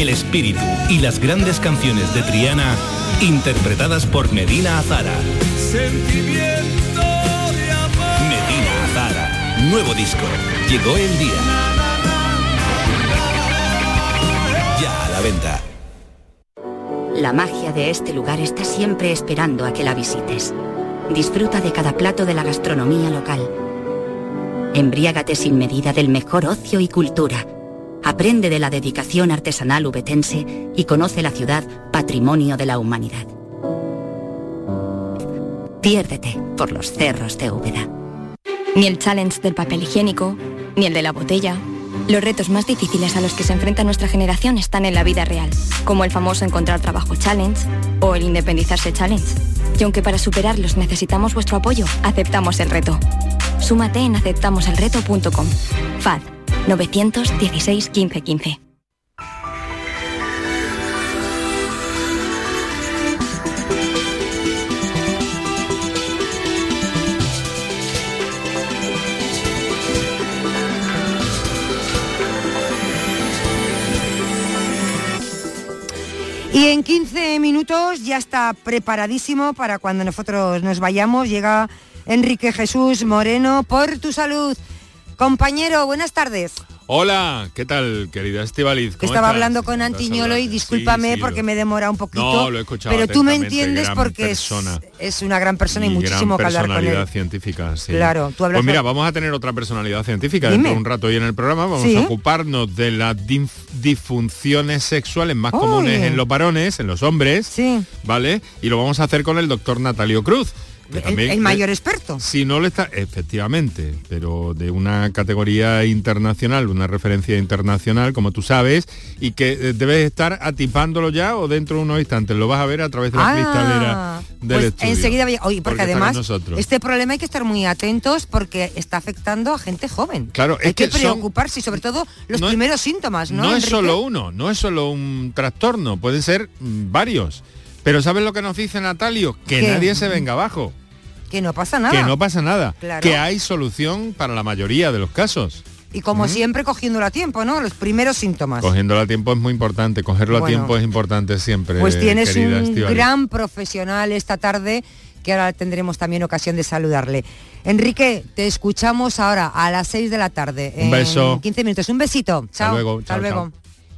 el espíritu y las grandes canciones de Triana interpretadas por Medina Azara. sentimiento de amor. Medina Azara. Nuevo disco. Llegó el día. Ya a la venta. La magia de este lugar está siempre esperando a que la visites. Disfruta de cada plato de la gastronomía local. Embriágate sin medida del mejor ocio y cultura. Aprende de la dedicación artesanal ubetense y conoce la ciudad patrimonio de la humanidad. Piérdete por los cerros de Úbeda. Ni el challenge del papel higiénico, ni el de la botella. Los retos más difíciles a los que se enfrenta nuestra generación están en la vida real, como el famoso encontrar trabajo challenge o el independizarse challenge. Y aunque para superarlos necesitamos vuestro apoyo, aceptamos el reto. Súmate en aceptamoselreto.com. FAD 916 15 15. Y en 15 minutos ya está preparadísimo para cuando nosotros nos vayamos. Llega Enrique Jesús Moreno por tu salud. Compañero, buenas tardes. Hola, ¿qué tal, querida Estivaliz? Que estaba hablando con Antiñolo y discúlpame porque me demora un poquito. No, lo he escuchado Pero tú me entiendes porque es, es una gran persona y, Y muchísimo que gran hablar con él. científica, sí. Claro, tú hablas Pues mira, vamos a tener otra personalidad científica Dime. dentro de un rato hoy en el programa. Vamos Sí. a ocuparnos de las disfunciones sexuales más comunes en los varones, en los hombres, ¿vale? Y lo vamos a hacer con el doctor Natalio Cruz. El, mayor experto. si no le está, efectivamente, pero de una categoría internacional, una referencia internacional, como tú sabes, y que eh, debes estar atipándolo ya o dentro de unos instantes. Lo vas a ver a través de la Ah, cristalera del pues estudio. enseguida oye, porque, con además nosotros. este problema hay que estar muy atentos porque está afectando a gente joven. Claro, hay es que, preocuparse y sobre todo los No es- primeros síntomas, ¿no? No es solo uno, no es solo un trastorno, pueden ser mm, varios. Pero ¿sabes lo que nos dice Natalio? Que ¿Qué? nadie se venga abajo, que no pasa nada. que no pasa nada, Claro. que hay solución para la mayoría de los casos. Y como siempre cogiéndolo a tiempo, ¿no? Los primeros síntomas. Cogiéndolo a tiempo es muy importante, cogerlo Bueno. a tiempo es importante siempre. Pues tienes un gran profesional esta tarde que ahora tendremos también ocasión de saludarle. Enrique, te escuchamos ahora a las 6 de la tarde. Un en beso. 15 minutos. Un besito. Chao. luego, Hasta chao, luego.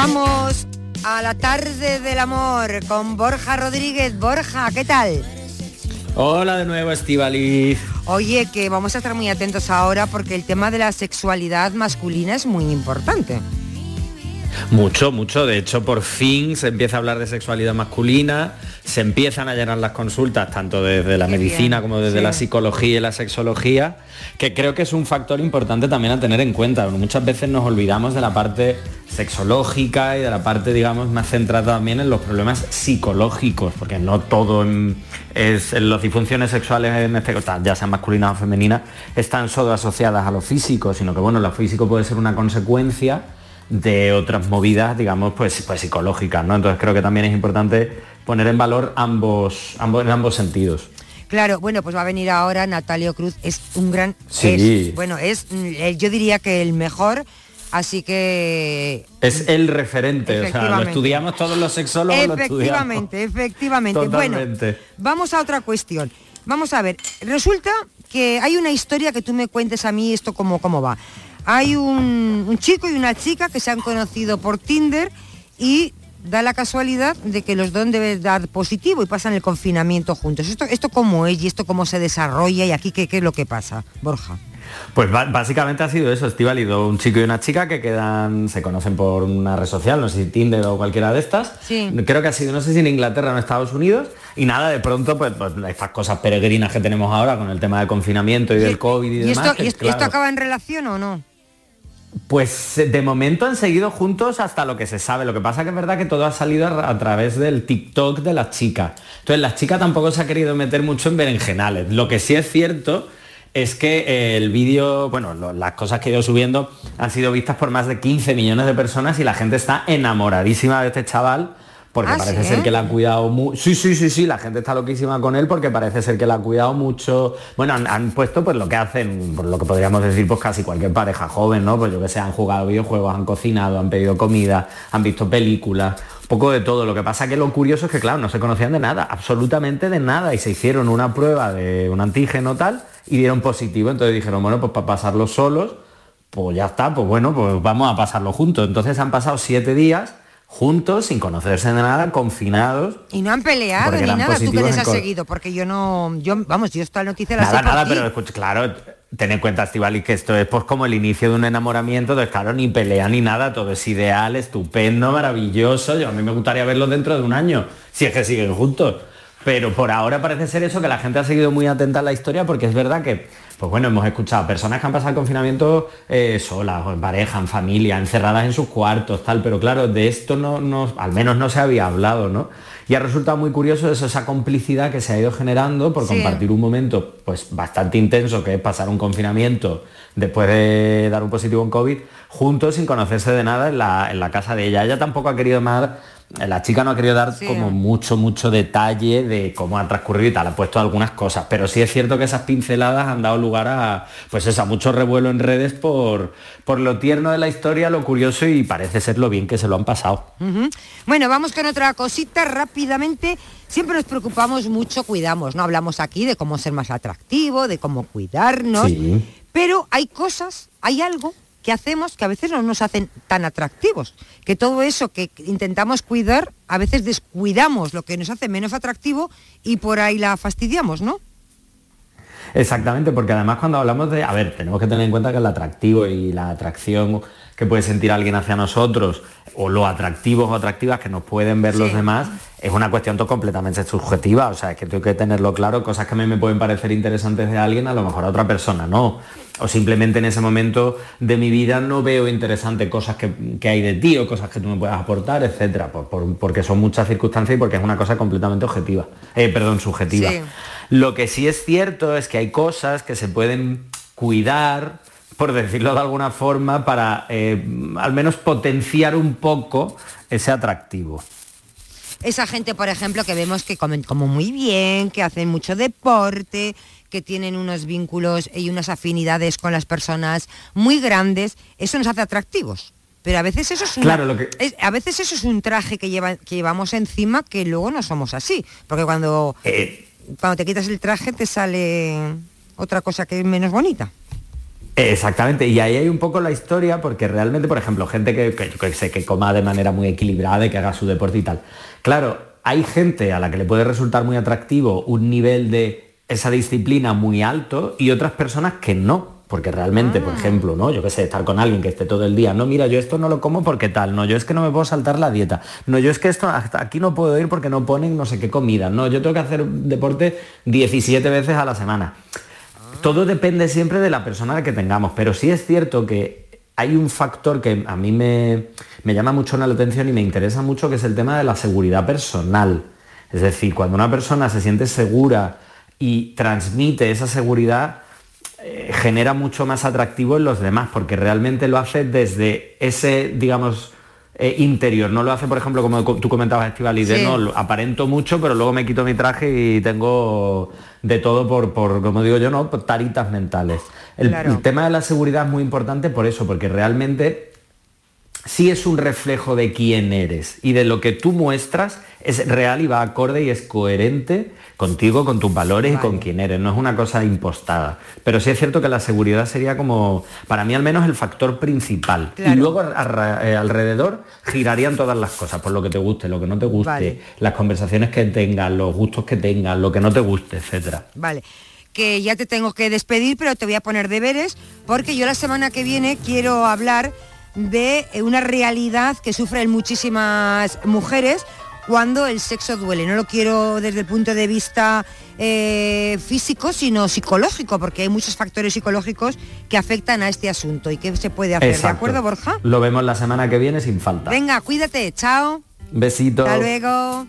Vamos a la tarde del amor con Borja Rodríguez. Borja, ¿qué tal? Hola de nuevo, Estivaliz. Oye, que vamos a estar muy atentos ahora porque el tema de la sexualidad masculina es muy importante. Mucho, mucho. De hecho, por fin se empieza a hablar de sexualidad masculina, se empiezan a llenar las consultas, tanto desde la Qué medicina bien, como desde sí. la psicología y la sexología, que creo que es un factor importante también a tener en cuenta. Muchas veces nos olvidamos de la parte sexológica y de la parte, digamos, más centrada también en los problemas psicológicos, porque no todo en- es en las disfunciones sexuales, en este, ya sean masculinas o femeninas, están solo asociadas a lo físico, sino que bueno, lo físico puede ser una consecuencia de otras movidas, digamos, pues, pues psicológicas, ¿no? Entonces creo que también es importante poner en valor ambos, ambos, en ambos sentidos. Claro, bueno, pues va a venir ahora Natalio Cruz, es un gran... Sí. es- bueno, es, mm, eh, yo diría que el mejor, así que... Es el referente, o sea, lo estudiamos todos los sexólogos, lo. Efectivamente, efectivamente. Bueno, vamos a otra cuestión. Vamos a ver, resulta que hay una historia que tú me cuentes a mí esto cómo, cómo va. Hay un, un chico y una chica que se han conocido por Tinder y da la casualidad de que los dos deben dar positivo y pasan el confinamiento juntos. ¿Esto, esto cómo es y esto cómo se desarrolla y aquí qué, qué es lo que pasa, Borja? Pues básicamente ha sido eso, Estivali, un chico y una chica que quedan, se conocen por una red social, no sé si Tinder o cualquiera de estas. Sí. Creo que ha sido, no sé si en Inglaterra o en Estados Unidos. Y nada, de pronto, pues, pues, estas cosas peregrinas que tenemos ahora con el tema del confinamiento y del COVID y, ¿Y demás. esto, que, y esto- claro, esto acaba en relación o no? Pues de momento han seguido juntos hasta lo que se sabe. Lo que pasa que es verdad que todo ha salido a, través del TikTok de las chicas. Entonces la chica tampoco se ha querido meter mucho en berenjenales. Lo que sí es cierto es que eh, el vídeo, bueno, las cosas que he ido subiendo han sido vistas por más de 15 millones de personas y la gente está enamoradísima de este chaval. Porque Ah, parece ¿sí? ser que la ha cuidado mucho. Sí, sí, sí, sí, la gente está loquísima con él porque parece ser que la ha cuidado mucho. Bueno, han, han puesto pues lo que hacen, por lo que podríamos decir, pues casi cualquier pareja joven, ¿no? Pues yo que sé, han jugado videojuegos, han cocinado, han pedido comida, han visto películas, poco de todo. Lo que pasa que lo curioso es que, claro, no se conocían de nada, absolutamente de nada, y se hicieron una prueba de un antígeno tal y dieron positivo. Entonces dijeron, bueno, pues para pasarlo solos, pues ya está, pues bueno, pues vamos a pasarlo juntos. Entonces han pasado siete días juntos, sin conocerse de nada, confinados. Y no han peleado ni nada, tú que les has seguido, porque yo no, yo, vamos, yo esta noticia la Nada, sé nada, pero escucha, claro, ten en cuenta, Estivali, que esto es pues como el inicio de un enamoramiento, entonces claro, ni pelea ni nada, todo es ideal, estupendo, maravilloso. Yo a mí me gustaría verlo dentro de un año, si es que siguen juntos. Pero por ahora parece ser eso, que la gente ha seguido muy atenta a la historia, porque es verdad que, pues bueno, hemos escuchado personas que han pasado el confinamiento eh, solas, o en pareja, en familia, encerradas en sus cuartos, tal, pero claro, de esto no, no, al menos no se había hablado, ¿no? Y ha resultado muy curioso eso, esa complicidad que se ha ido generando por Sí. compartir un momento pues bastante intenso, que es pasar un confinamiento después de dar un positivo en COVID, juntos sin conocerse de nada en la, en la casa de ella. Ella tampoco ha querido más, la chica no ha querido dar Sí. como mucho, mucho detalle de cómo ha transcurrido y tal, ha puesto algunas cosas, pero sí es cierto que esas pinceladas han dado lugar a, pues eso, a mucho revuelo en redes por, por lo tierno de la historia, lo curioso y parece ser lo bien que se lo han pasado. Bueno, vamos con otra cosita rápidamente. Siempre nos preocupamos mucho, cuidamos, ¿no? Hablamos aquí de cómo ser más atractivo, de cómo cuidarnos, Sí. pero hay cosas, hay algo que hacemos que a veces no nos hacen tan atractivos, que todo eso que intentamos cuidar, a veces descuidamos lo que nos hace menos atractivo y por ahí la fastidiamos, ¿no? Exactamente, porque además cuando hablamos de, a ver, tenemos que tener en cuenta que el atractivo y la atracción que puede sentir alguien hacia nosotros, o lo atractivos o atractivas que nos pueden ver los demás, es una cuestión completamente subjetiva, o sea, es que tengo que tenerlo claro, cosas que a mí me pueden parecer interesantes de alguien, a lo mejor a otra persona no, o simplemente en ese momento de mi vida no veo interesante cosas que, que hay de ti o cosas que tú me puedas aportar, etcétera, por- por- porque son muchas circunstancias y porque es una cosa completamente objetiva, eh, perdón, subjetiva. Sí. Lo que sí es cierto es que hay cosas que se pueden cuidar, por decirlo de alguna forma, para eh, al menos potenciar un poco ese atractivo. Esa gente, por ejemplo, que vemos que comen como muy bien, que hacen mucho deporte, que tienen unos vínculos y unas afinidades con las personas muy grandes, eso nos hace atractivos. Pero a veces eso es una- Claro, lo que- es- a veces eso es un traje que, lleva- que llevamos encima que luego no somos así. Porque cuando, Eh, cuando te quitas el traje te sale otra cosa que es menos bonita. Exactamente, y ahí hay un poco la historia, porque realmente, por ejemplo, gente que, que yo que sé, que coma de manera muy equilibrada y que haga su deporte y tal. Claro, hay gente a la que le puede resultar muy atractivo un nivel de esa disciplina muy alto y otras personas que no. Porque realmente, por ejemplo, ¿no? Yo qué sé, estar con alguien que esté todo el día, no, mira, yo esto no lo como porque tal, no, yo es que no me puedo saltar la dieta, no, yo es que esto hasta aquí no puedo ir porque no ponen no sé qué comida, no, yo tengo que hacer deporte 17 veces a la semana. Todo depende siempre de la persona que tengamos, pero sí es cierto que hay un factor que a mí me, me llama mucho la atención y me interesa mucho, que es el tema de la seguridad personal. Es decir, cuando una persona se siente segura y transmite esa seguridad, eh, genera mucho más atractivo en los demás, porque realmente lo hace desde ese, digamos, eh, interior. No lo hace, por ejemplo, como co- tú comentabas, Estivali, de Sí. no, lo- aparento mucho, pero luego me quito mi traje y tengo de todo por, por como digo yo, ¿no? Por taritas mentales. El, Claro. el tema de la seguridad es muy importante por eso, porque realmente sí es un reflejo de quién eres y de lo que tú muestras es real y va acorde y es coherente contigo, con tus valores y con quién eres. No es una cosa impostada. Pero sí es cierto que la seguridad sería como, para mí al menos, el factor principal. Claro. Y luego eh, alrededor girarían todas las cosas, por lo que te guste, lo que no te guste, Vale. las conversaciones que tengas, los gustos que tengas, lo que no te guste, etcétera. Vale. que ya te tengo que despedir, pero te voy a poner deberes porque yo la semana que viene quiero hablar de eh, una realidad que sufren muchísimas mujeres cuando el sexo duele. No lo quiero desde el punto de vista eh, físico, sino psicológico, porque hay muchos factores psicológicos que afectan a este asunto y qué se puede hacer. ¿De acuerdo, Borja? Lo vemos la semana que viene sin falta. Venga, cuídate, chao. Besito. Hasta luego.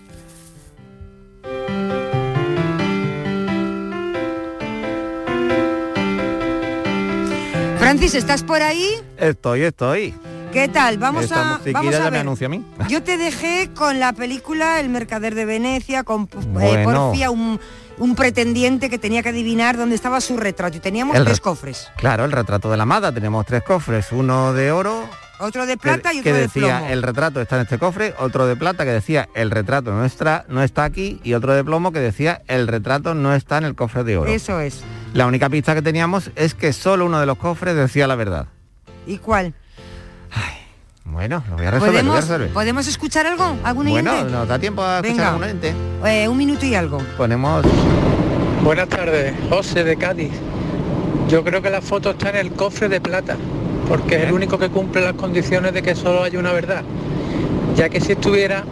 Francis, ¿estás por ahí? Estoy, estoy. ¿Qué tal? Vamos Esta a, vamos a me anuncia a mí. Yo te dejé con la película El Mercader de Venecia, con eh. Porfía, un, un pretendiente que tenía que adivinar dónde estaba su retrato. Y teníamos El tres re- cofres. Claro, el retrato de la amada. Tenemos tres cofres, uno de oro, Otro de que, plata y que otro de decía plomo. el retrato está en este cofre, otro de plata que decía el retrato no está, no está aquí y otro de plomo que decía el retrato no está en el cofre de oro. Eso es. La única pista que teníamos es que solo uno de los cofres decía la verdad. ¿Y cuál? Bueno, lo voy a resolver, lo voy a ¿Podemos, resolver. ¿Podemos escuchar algo? ¿Algún Bueno, oyente? nos da tiempo a escuchar Venga. algún oyente. Eh, un minuto y algo. Ponemos Buenas tardes, José de Cádiz. Yo creo que la foto está en el cofre de plata, porque es el único que cumple las condiciones de que solo haya una verdad. Ya que si estuviera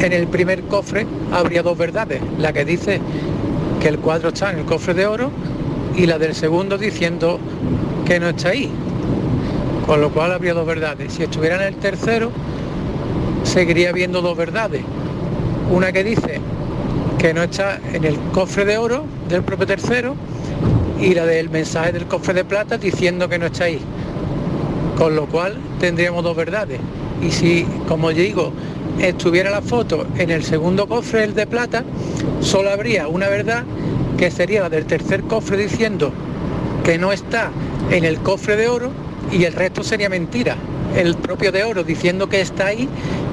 en el primer cofre, habría dos verdades. La que dice que el cuadro está en el cofre de oro y la del segundo diciendo que no está ahí. Con lo cual habría dos verdades. Si estuviera en el tercero, seguiría habiendo dos verdades. Una que dice que no está en el cofre de oro del propio tercero y la del mensaje del cofre de plata diciendo que no está ahí. Con lo cual tendríamos dos verdades. Y si, como digo, estuviera la foto en el segundo cofre, el de plata, solo habría una verdad que sería la del tercer cofre diciendo que no está en el cofre de oro y el resto sería mentira. El propio de oro diciendo que está ahí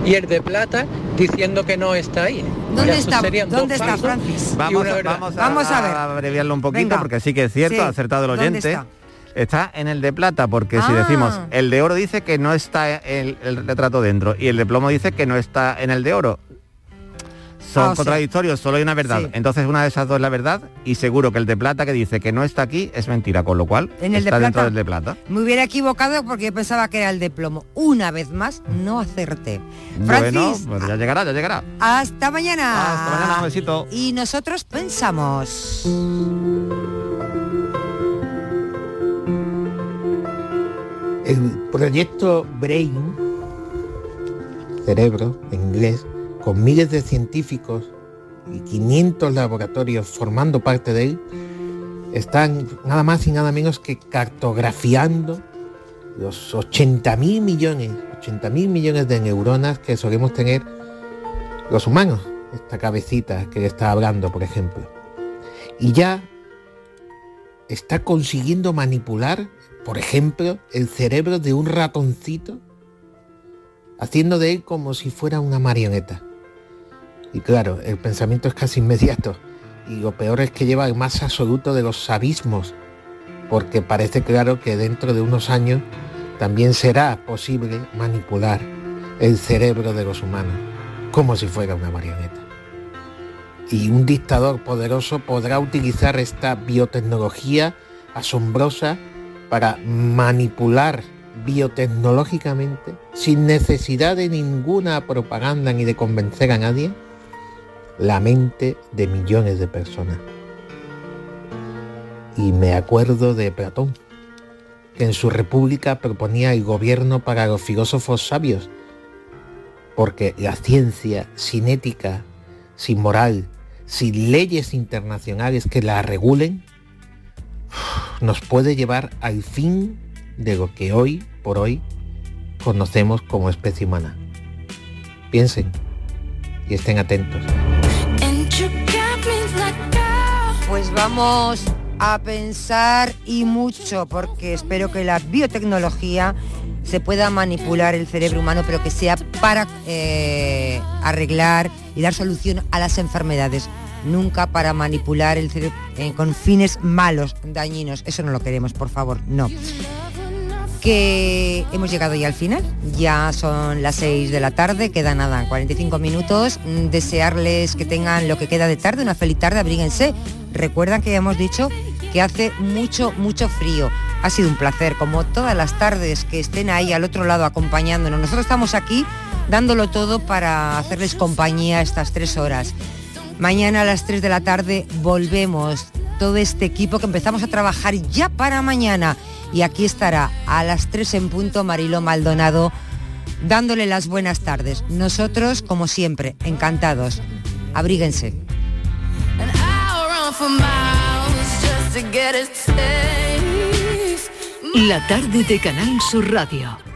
y el de plata diciendo que no está ahí. ¿Dónde está, serían dos ¿dónde está Francis? Vamos, a, vamos, a, Vamos a ver. abreviarlo un poquito Venga. porque sí que es cierto, Sí. ha acertado el ¿Dónde oyente. está? Está en el de plata, porque si Ah. decimos el de oro dice que no está el, el retrato dentro y el de plomo dice que no está en el de oro. Son Ah, o sea, contradictorios, solo hay una verdad. sí. Entonces una de esas dos es la verdad y seguro que el de plata que dice que no está aquí es mentira, con lo cual ¿En el de está dentro plata? del de plata. Me hubiera equivocado porque yo pensaba que era el de plomo. Una vez más, no acerté. Bueno, Francis, pues ya llegará, ya llegará. hasta mañana. Hasta mañana, un besito. Y nosotros pensamos. El proyecto Brain, cerebro en inglés, con miles de científicos y 500 laboratorios formando parte de él, están nada más y nada menos que cartografiando los 80 mil millones, 80 mil millones de neuronas que solemos tener los humanos, esta cabecita que está hablando, por ejemplo. Y ya está consiguiendo manipular, por ejemplo, el cerebro de un ratoncito, haciendo de él como si fuera una marioneta. Y claro, el pensamiento es casi inmediato. Y lo peor es que lleva al más absoluto de los abismos, porque parece claro que dentro de unos años también será posible manipular el cerebro de los humanos, como si fuera una marioneta. Y un dictador poderoso podrá utilizar esta biotecnología asombrosa para manipular biotecnológicamente, sin necesidad de ninguna propaganda ni de convencer a nadie, la mente de millones de personas. Y me acuerdo de Platón, que en su república proponía el gobierno para los filósofos sabios, porque la ciencia sin ética, sin moral, sin leyes internacionales que la regulen, nos puede llevar al fin de lo que hoy por hoy conocemos como especie humana. Piensen y estén atentos. Pues vamos a pensar y mucho, porque espero que la biotecnología se pueda manipular el cerebro humano, pero que sea para eh, arreglar y dar solución a las enfermedades, nunca para manipular el cerebro eh, con fines malos, dañinos. Eso no lo queremos, por favor, no. Que hemos llegado ya al final, ya son las 6 de la tarde, queda nada, 45 minutos. Mm, Desearles que tengan lo que queda de tarde, una feliz tarde, abríguense, Recuerdan que hemos dicho que hace mucho, mucho frío. Ha sido un placer, como todas las tardes que estén ahí al otro lado acompañándonos. Nosotros estamos aquí dándolo todo para hacerles compañía estas tres horas. Mañana a las 3 de la tarde volvemos todo este equipo que empezamos a trabajar ya para mañana. Y aquí estará a las 3 en punto Mariló Maldonado dándole las buenas tardes. Nosotros, como siempre, encantados. Abríguense. La tarde de Canal Sur Radio